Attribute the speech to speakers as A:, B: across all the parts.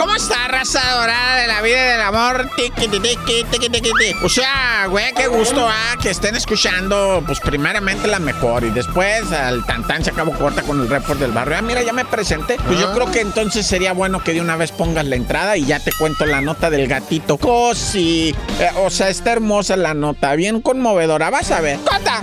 A: ¿Cómo está, raza dorada de la vida y del amor? Tiki, tiki, tiki, tiki, tiki. O sea, güey, qué gusto, ah, que estén escuchando, pues primeramente la mejor y después al tantán se acabó corta con el report del barrio. Ah, mira, ya me presenté. Pues yo creo que entonces sería bueno que de una vez pongas la entrada y ya te cuento la nota del gatito. Cosi. Eh, o sea, está hermosa la nota, bien conmovedora. Vas a ver. ¡Cota!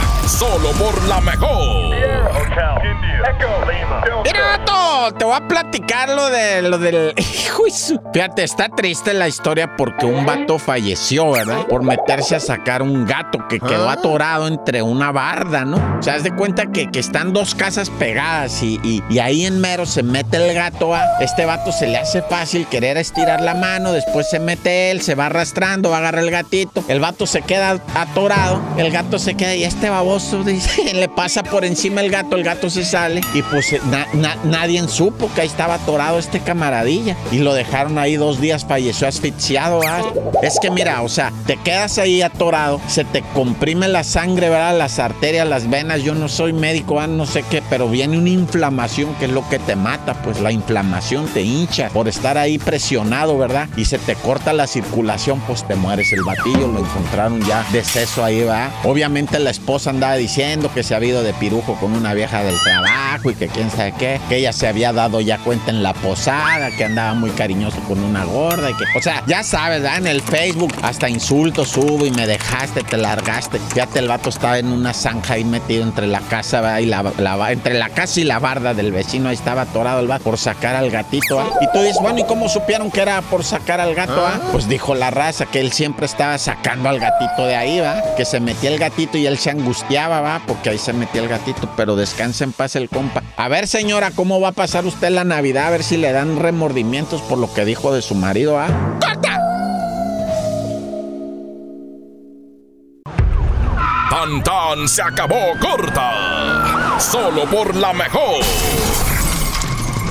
B: Solo por la mejor.
A: Mira, Gato, te voy a platicar lo de lo del. Fíjate, está triste la historia porque un vato falleció, ¿verdad? Por meterse a sacar un gato que quedó atorado entre una barda, ¿no? O sea, haz de cuenta que, que están dos casas pegadas y, y- y ahí en mero se mete el gato a. Este vato se le hace fácil querer estirar la mano, después se mete él, se va arrastrando, va a agarrar el gatito. El vato se queda atorado, el gato se queda y este baboso dice, le pasa por encima el gato, el gato se sale y pues na- na- nadie supo que ahí estaba atorado este camaradilla y lo dejaron ahí dos días, falleció asfixiado. ¿ah? Es que mira, o sea, te quedas ahí atorado, se te comprime la sangre, ¿verdad? Las arterias, las venas, yo no soy médico, ¿ah? no sé qué, pero viene una inflamación que es lo que te mata, pues la inflamación te hincha por estar ahí presionado, ¿verdad? Y se te corta la circulación, pues te mueres. El batillo lo encontraron ya deceso ahí, va. Obviamente la esposa andaba diciendo que se había ido de pirujo con una vieja del trabajo y que quién sabe qué, que ella se había dado ya cuenta en la posada, que andaba muy cariñoso con una gorda y que, o sea, ya sabes, ¿verdad? En el Facebook hasta insultos subo y me dejaste, te largaste. Fíjate, el vato estaba en una zanja ahí metido entre la casa. Y la, la- entre la casa y la barda del vecino, ahí estaba atorado el vato por sacar al gatito, ¿ah? Y tú dices, bueno, ¿y cómo supieron que era por sacar al gato, ah? Pues dijo la raza que él siempre estaba sacando al gatito de ahí, ¿va? Que se metía el gatito y él se angustiaba, ¿va? Porque ahí se metía el gatito, pero descansa en paz el compa. A ver, señora, ¿cómo va a pasar usted la Navidad? A ver si le dan remordimientos por lo que dijo de su marido, ¿ah? ¡Corta!
B: Tan tan se acabó corta. Solo por la mejor.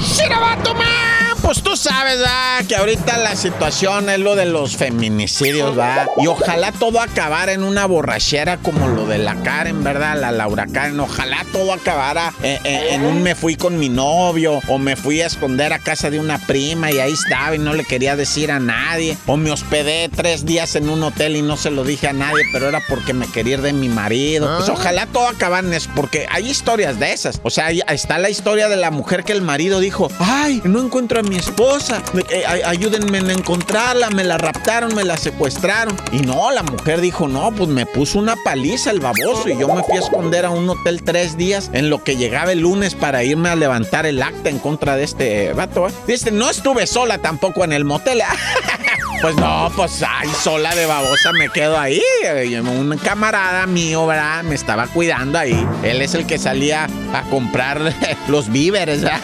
A: ¡Shirabato man! Pues tú sabes, ¿verdad? Que ahorita la situación es lo de los feminicidios, ¿verdad? Y ojalá todo acabara en una borrachera como lo de la Karen, ¿verdad? La Laura Karen. Ojalá todo acabara eh, eh, en un me fui con mi novio o me fui a esconder a casa de una prima y ahí estaba y no le quería decir a nadie. O me hospedé tres días en un hotel y no se lo dije a nadie, pero era porque me quería ir de mi marido. Pues ojalá todo acabara en eso, porque hay historias de esas. O sea, ahí está la historia de la mujer que el marido dijo, ay, no encuentro a mi esposa, me- eh, ay- ayúdenme en encontrarla, me la raptaron, me la secuestraron. Y no, la mujer dijo, no, pues me puso una paliza el baboso y yo me fui a esconder a un hotel tres días en lo que llegaba el lunes para irme a levantar el acta en contra de este vato. ¿eh? Dice, no estuve sola tampoco en el motel. Pues no, pues ay, sola de babosa me quedo ahí. Eh, Un camarada mío, ¿verdad? Me estaba cuidando ahí. Él es el que salía a comprar los víveres, ¿verdad?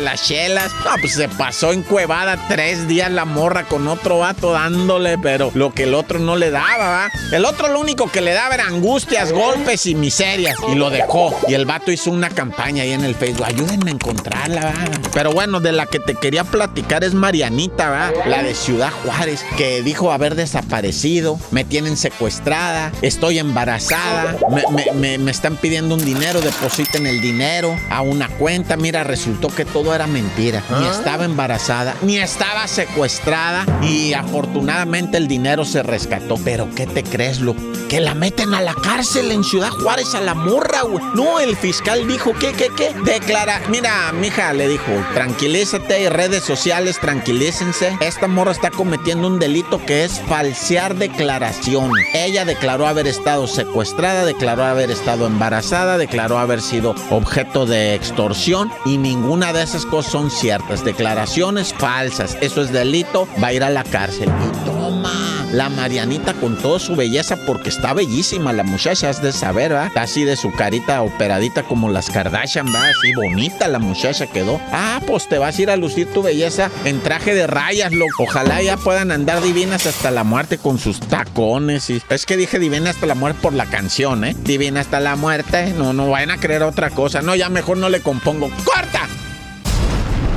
A: Las chelas. No, pues se pasó en cuevada tres días la morra con otro vato dándole, pero lo que el otro no le daba, ¿va? El otro lo único que le daba era angustias, golpes y miserias. Y lo dejó. Y el vato hizo una campaña ahí en el Facebook. Ayúdenme a encontrarla, ¿va? Pero bueno, de la que te quería platicar es Marianita, ¿va? La de Ciudad Juárez, que dijo haber desaparecido. Me tienen secuestrada. Estoy embarazada. Me, me- me- me están pidiendo un dinero. Depositen el dinero a una cuenta. Mira, resultó que todo era mentira. Ni estaba embarazada, ni estaba secuestrada. Y afortunadamente el dinero se rescató. Pero ¿qué te crees, lo Que la meten a la cárcel en Ciudad Juárez a la morra, güey. No, el fiscal dijo, ¿qué, qué, qué? Declara, mira, mija, le dijo, tranquilízate, redes sociales, tranquilícense. Esta morra está cometiendo un delito que es falsear declaraciones. Ella declaró haber estado secuestrada, declaró haber estado embarazada, declaró haber sido objeto de extorsión y ninguna de esas cosas son ciertas. Declaraciones falsas. Eso es delito, va a ir a la cárcel. Y toma. la Marianita con toda su belleza, porque está bellísima la muchacha, has de saber. Está así de su carita operadita como las Kardashian, va, así bonita la muchacha quedó. Ah, pues te vas a ir a lucir tu belleza en traje de rayas, loco. Ojalá ya puedan andar divinas hasta la muerte con sus tacones. Y... Es que dije divina hasta la muerte por la canción, ¿eh? Divina hasta la muerte. No, no vayan a creer otra cosa. No, ya mejor no le compongo. ¡Corta!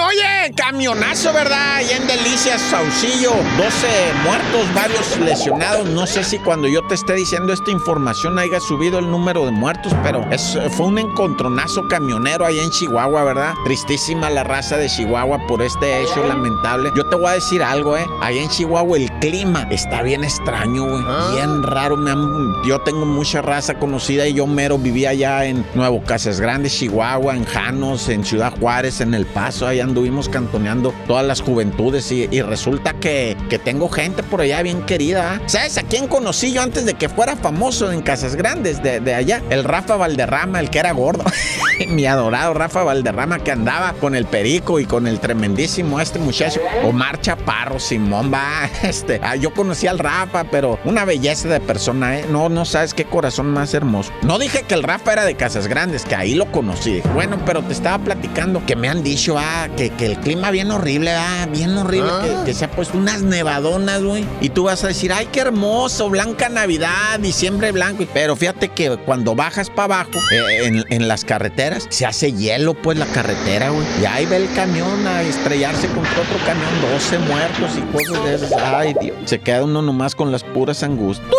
A: Oye, camionazo, ¿verdad? Y en Delicias, Saucillo. 12 muertos, varios lesionados. No sé si cuando yo te esté diciendo esta información haya subido el número de muertos, pero es, fue un encontronazo camionero ahí en Chihuahua, ¿verdad? Tristísima la raza de Chihuahua por este hecho lamentable. Yo te voy a decir algo, ¿eh? Ahí en Chihuahua el clima está bien extraño, güey. Bien raro. Me yo tengo mucha raza conocida y yo mero vivía allá en Nuevo Casas Grandes, Chihuahua, en Janos, en Ciudad Juárez, en El Paso, allá anduvimos cantoneando todas las juventudes y, resulta que, que, tengo gente por allá bien querida. ¿Sabes a quién conocí yo antes de que fuera famoso en Casas Grandes de, de allá? El Rafa Valderrama, el que era gordo. Mi adorado Rafa Valderrama que andaba con el perico y con el tremendísimo este muchacho. Omar Chaparro, Simón, va. Este, ah, yo conocí al Rafa, pero una belleza de persona, ¿eh? No, no sabes qué corazón más hermoso. No dije que el Rafa era de Casas Grandes, que ahí lo conocí. Bueno, pero te estaba platicando que me han dicho, ah, que, que el clima bien horrible, ah, bien horrible, que, que, se ha puesto unas nevadonas, güey. Y tú vas a decir, ay, qué hermoso, blanca Navidad, diciembre blanco. Pero fíjate que cuando bajas para abajo, eh, en, en, las carreteras, se hace hielo, pues, la carretera, güey. Y ahí ve el camión a estrellarse contra otro camión, 12 muertos y cosas de esas. Ay, Dios. Se queda uno nomás con las puras angustias.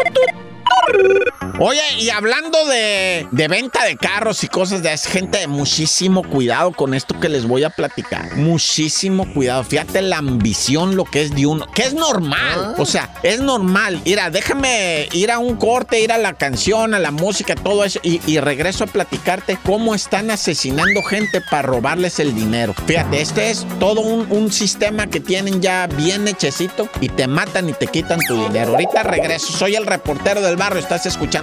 A: Oye, y hablando de, de, venta de carros y cosas de esa gente, muchísimo cuidado con esto que les voy a platicar. Muchísimo cuidado. Fíjate la ambición, lo que es de uno, que es normal. O sea, es normal. Mira, déjame ir a un corte, ir a la canción, a la música, todo eso, y, y regreso a platicarte cómo están asesinando gente para robarles el dinero. Fíjate, este es todo un, un sistema que tienen ya bien hechecito y te matan y te quitan tu dinero. Ahorita regreso. Soy el reportero del barrio. Estás escuchando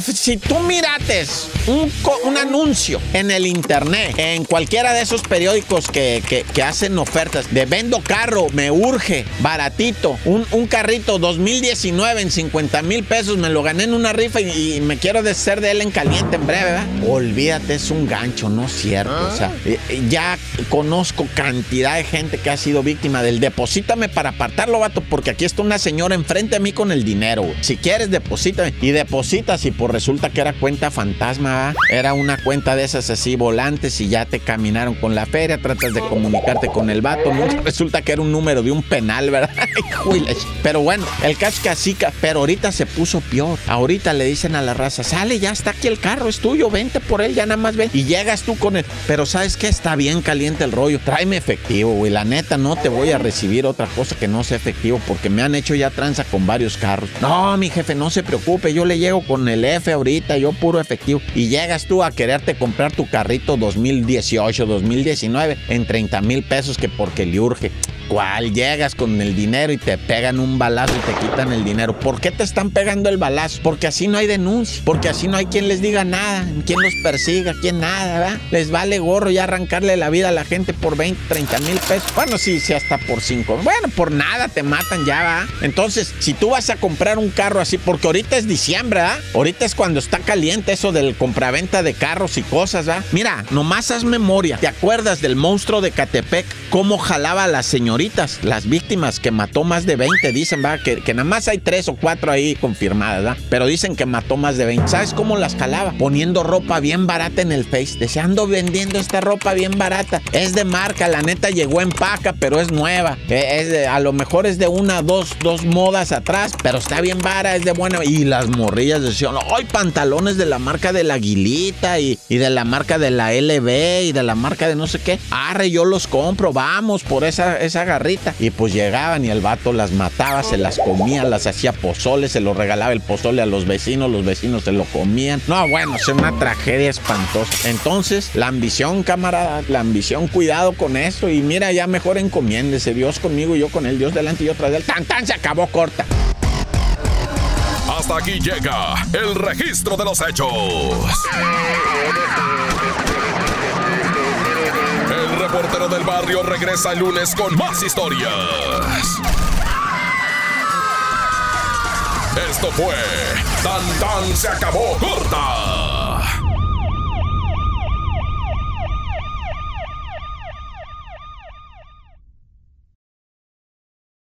A: si tú mirates un, un, anuncio en el internet, en cualquiera de esos periódicos que, que, que hacen ofertas de vendo carro, me urge, baratito, un, un, carrito 2019 en 50 mil pesos, me lo gané en una rifa y, me quiero deshacer de él en caliente en breve, ¿verdad? Olvídate, es un gancho, no es cierto. Ah. O sea, ya conozco cantidad de gente que ha sido víctima del deposítame para apartarlo, vato, porque aquí está una señora enfrente a mí con el dinero. Si quieres, deposítame y depositas y por resulta que era cuenta fantasma, ¿va? era una cuenta de esas así volantes y ya te caminaron con la feria, tratas de comunicarte con el vato, resulta que era un número de un penal, ¿verdad? pero bueno, el caso es que así, pero ahorita se puso peor. Ahorita le dicen a la raza, sale, ya está aquí el carro, es tuyo, vente por él, ya nada más ven. Y llegas tú con él. Pero ¿sabes qué? Está bien caliente el rollo. Tráeme efectivo, güey. La neta, no te voy a recibir otra cosa que no sea efectivo porque me han hecho ya tranza con varios carros. No, mi jefe, no se preocupe, yo le llego con el F ahorita, yo puro efectivo. Y llegas tú a quererte comprar tu carrito 2018, 2019 en 30 mil pesos que porque le urge. ¿Cuál? Llegas con el dinero y te pegan un balazo y te quitan el dinero. ¿Por qué te están pegando el balazo? Porque así no hay denuncia, porque así no hay quien les diga nada, quien los persiga, quien nada, ¿verdad? Les vale gorro ya arrancarle la vida a la gente por 20, 30 mil pesos. Bueno, sí, sí, hasta por 5. Bueno, por nada te matan ya, ¿va? Entonces, si tú vas a comprar un carro así, porque ahorita es diciembre, ¿verdad? Ahorita es cuando está caliente eso del compraventa de carros y cosas, ¿verdad? Mira, nomás haz memoria. ¿Te acuerdas del monstruo de Catepec? ¿Cómo jalaba a la señora? Las víctimas que mató más de 20, dicen, va, que, nada más hay tres o cuatro ahí confirmadas. Pero dicen que mató más de 20. ¿Sabes cómo las jalaba? Poniendo ropa bien barata en el Face. Deseando vendiendo esta ropa bien barata. Es de marca, la neta llegó en paca, pero es nueva. Eh, es a lo mejor es de una, dos, dos modas atrás, pero está bien vara, es de buena. Y las morrillas decían, ¡ay, pantalones de la marca de la Aguilita y, y de la marca de la LB y de la marca de no sé qué! Arre, yo los compro, vamos por esa, esa garrita. Y pues llegaban y el vato las mataba, se las comía, las hacía pozole, se lo regalaba el pozole a los vecinos, los vecinos se lo comían. No, bueno, es una tragedia espantosa. Entonces, la ambición, camarada, la ambición, cuidado con eso. Y mira, ya mejor encomiéndese. Dios conmigo yo con él, Dios delante y yo tras él. Tan, tan, se acabó corta.
B: Hasta aquí llega el registro de los hechos. Reportero del barrio regresa el lunes con más historias. Esto fue Tan Tan se acabó corta